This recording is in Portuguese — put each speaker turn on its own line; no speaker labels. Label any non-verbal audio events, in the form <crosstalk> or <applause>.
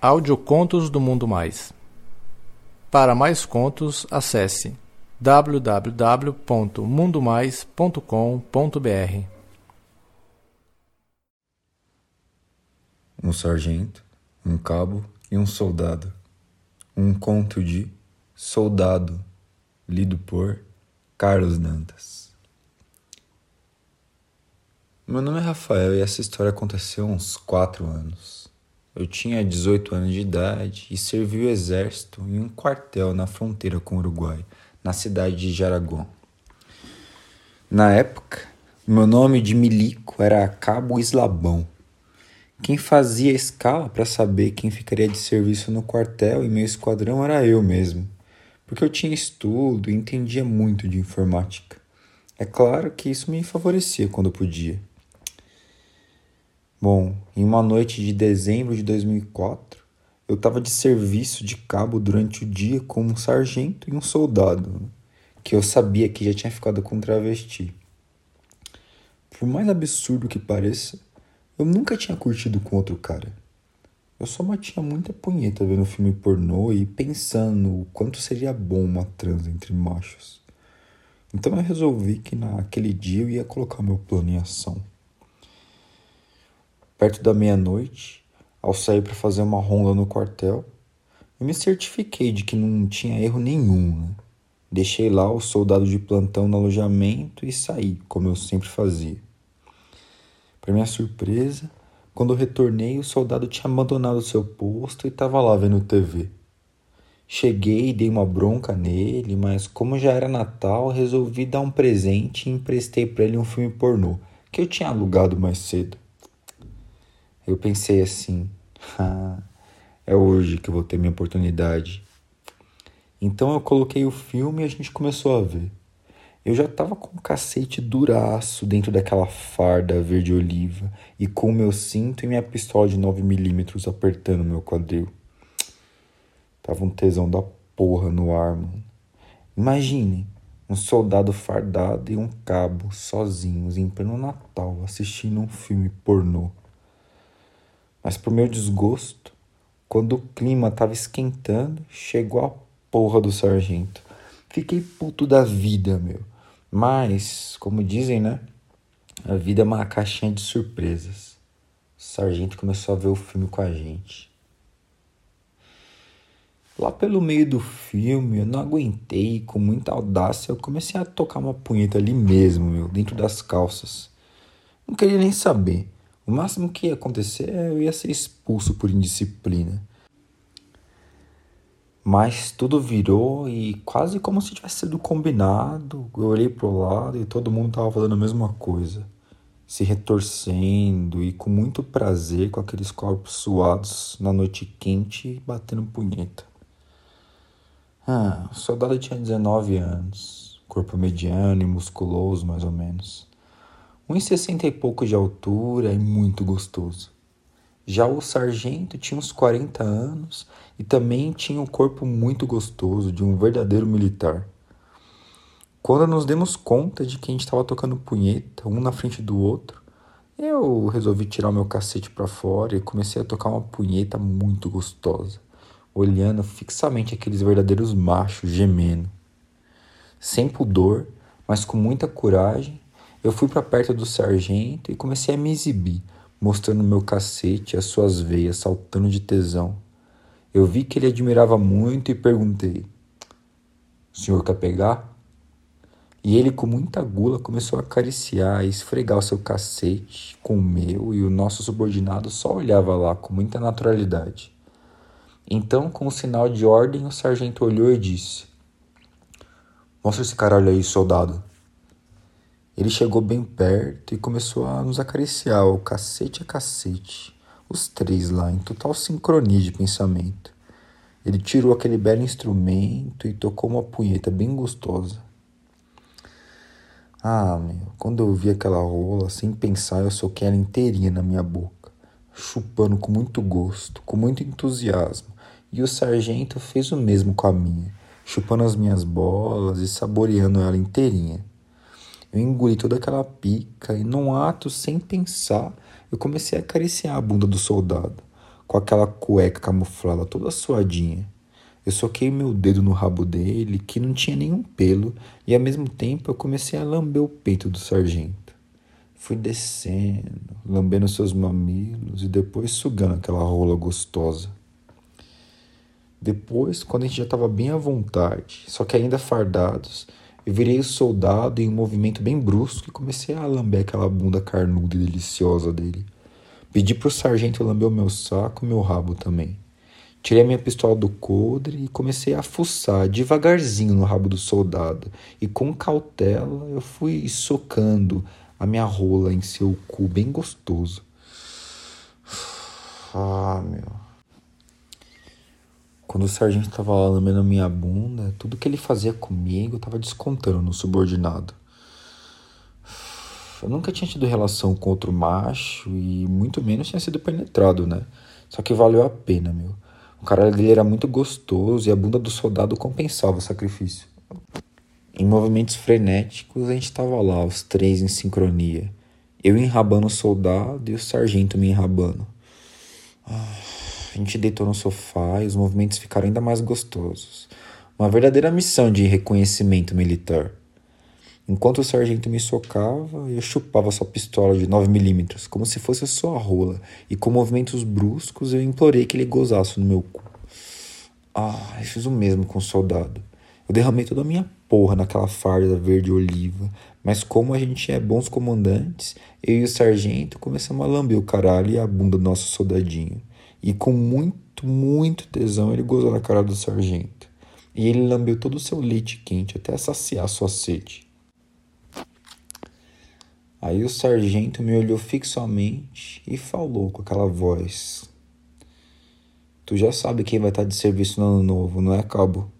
Audiocontos do Mundo Mais. Para mais contos, acesse www.mundomais.com.br.
Um sargento, um cabo e um soldado. Um conto de Soldado, lido por Carlos Dantas. Meu nome é Rafael e essa história aconteceu há uns quatro anos. Eu tinha 18 anos de idade e servi o exército em um quartel na fronteira com o Uruguai, na cidade de Jaraguá. Na época, meu nome de milico era Cabo Islabão. Quem fazia escala para saber quem ficaria de serviço no quartel e meu esquadrão era eu mesmo, porque eu tinha estudo e entendia muito de informática. É claro que isso me favorecia quando podia. Bom, em uma noite de dezembro de 2004, eu estava de serviço de cabo durante o dia com um sargento e um soldado, que eu sabia que já tinha ficado com travesti. Por mais absurdo que pareça, eu nunca tinha curtido com outro cara. Eu só batia muita punheta vendo filme pornô e pensando o quanto seria bom uma trans entre machos. Então eu resolvi que naquele dia eu ia colocar meu plano em ação. Perto da meia-noite, ao sair para fazer uma ronda no quartel, eu me certifiquei de que não tinha erro nenhum. Né? Deixei lá o soldado de plantão no alojamento e saí, como eu sempre fazia. Para minha surpresa, quando eu retornei, o soldado tinha abandonado seu posto e estava lá vendo TV. Cheguei e dei uma bronca nele, mas como já era Natal, resolvi dar um presente e emprestei para ele um filme pornô que eu tinha alugado mais cedo. Eu pensei assim: ah, é hoje que eu vou ter minha oportunidade. Então eu coloquei o filme e a gente começou a ver. Eu já tava com um cacete duraço dentro daquela farda verde oliva e com o meu cinto e minha pistola de 9mm apertando meu quadril. Tava um tesão da porra no ar, mano. Imagine um soldado fardado e um cabo sozinhos em pleno Natal assistindo um filme pornô. Mas pro meu desgosto, quando o clima tava esquentando, chegou a porra do sargento. Fiquei puto da vida, meu. Mas, como dizem, né? A vida é uma caixinha de surpresas. O sargento começou a ver o filme com a gente. Lá pelo meio do filme, eu não aguentei, com muita audácia, eu comecei a tocar uma punheta ali mesmo, meu, dentro das calças. Não queria nem saber. O máximo que ia acontecer é eu ia ser expulso por indisciplina. Mas tudo virou e quase como se tivesse sido combinado. Eu olhei pro lado e todo mundo tava falando a mesma coisa. Se retorcendo e com muito prazer com aqueles corpos suados na noite quente batendo punheta. Ah, o soldado tinha 19 anos, corpo mediano e musculoso mais ou menos. 1,60 e pouco de altura e muito gostoso. Já o sargento tinha uns 40 anos e também tinha um corpo muito gostoso, de um verdadeiro militar. Quando nos demos conta de que a gente estava tocando punheta, um na frente do outro, eu resolvi tirar o meu cacete para fora e comecei a tocar uma punheta muito gostosa, olhando fixamente aqueles verdadeiros machos gemendo. Sem pudor, mas com muita coragem, eu fui para perto do sargento e comecei a me exibir, mostrando meu cacete e as suas veias saltando de tesão. Eu vi que ele admirava muito e perguntei: O senhor quer pegar? E ele, com muita gula, começou a acariciar e esfregar o seu cacete com o meu, e o nosso subordinado só olhava lá com muita naturalidade. Então, com um sinal de ordem, o sargento olhou e disse: Mostra esse caralho aí, soldado. Ele chegou bem perto e começou a nos acariciar, o cacete a cacete, os três lá, em total sincronia de pensamento. Ele tirou aquele belo instrumento e tocou uma punheta bem gostosa. Ah, meu, quando eu vi aquela rola, sem pensar, eu soquei ela inteirinha na minha boca, chupando com muito gosto, com muito entusiasmo, e o sargento fez o mesmo com a minha, chupando as minhas bolas e saboreando ela inteirinha. Eu engoli toda aquela pica e, num ato sem pensar, eu comecei a acariciar a bunda do soldado, com aquela cueca camuflada toda suadinha. Eu soquei meu dedo no rabo dele, que não tinha nenhum pelo, e ao mesmo tempo eu comecei a lamber o peito do sargento. Fui descendo, lambendo seus mamilos e depois sugando aquela rola gostosa. Depois, quando a gente já estava bem à vontade, só que ainda fardados, eu virei o soldado em um movimento bem brusco e comecei a lamber aquela bunda carnuda e deliciosa dele. Pedi pro sargento lamber o meu saco e meu rabo também. Tirei a minha pistola do coldre e comecei a fuçar devagarzinho no rabo do soldado. E com cautela eu fui socando a minha rola em seu cu bem gostoso. <sighs> Ah, meu. Quando o sargento estava lá lambendo minha bunda, tudo que ele fazia comigo estava descontando no subordinado. Eu nunca tinha tido relação com outro macho e muito menos tinha sido penetrado, né? Só que valeu a pena, meu. O cara dele era muito gostoso e a bunda do soldado compensava o sacrifício. Em movimentos frenéticos, a gente estava lá, os três em sincronia. Eu enrabando o soldado e o sargento me enrabando. Ah, a gente deitou no sofá e os movimentos ficaram ainda mais gostosos. Uma verdadeira missão de reconhecimento militar. Enquanto o sargento me socava, eu chupava sua pistola de 9mm, como se fosse a sua rola, e com movimentos bruscos eu implorei que ele gozasse no meu cu. Ah, eu fiz o mesmo com o soldado. Eu derramei toda a minha porra naquela farda verde oliva, mas como a gente é bons comandantes, eu e o sargento começamos a lamber o caralho e a bunda do nosso soldadinho. E com muito, muito tesão ele gozou na cara do sargento. E ele lambeu todo o seu leite quente até saciar sua sede. Aí o sargento me olhou fixamente e falou com aquela voz: Tu já sabe quem vai estar de serviço no ano novo, não é, cabo?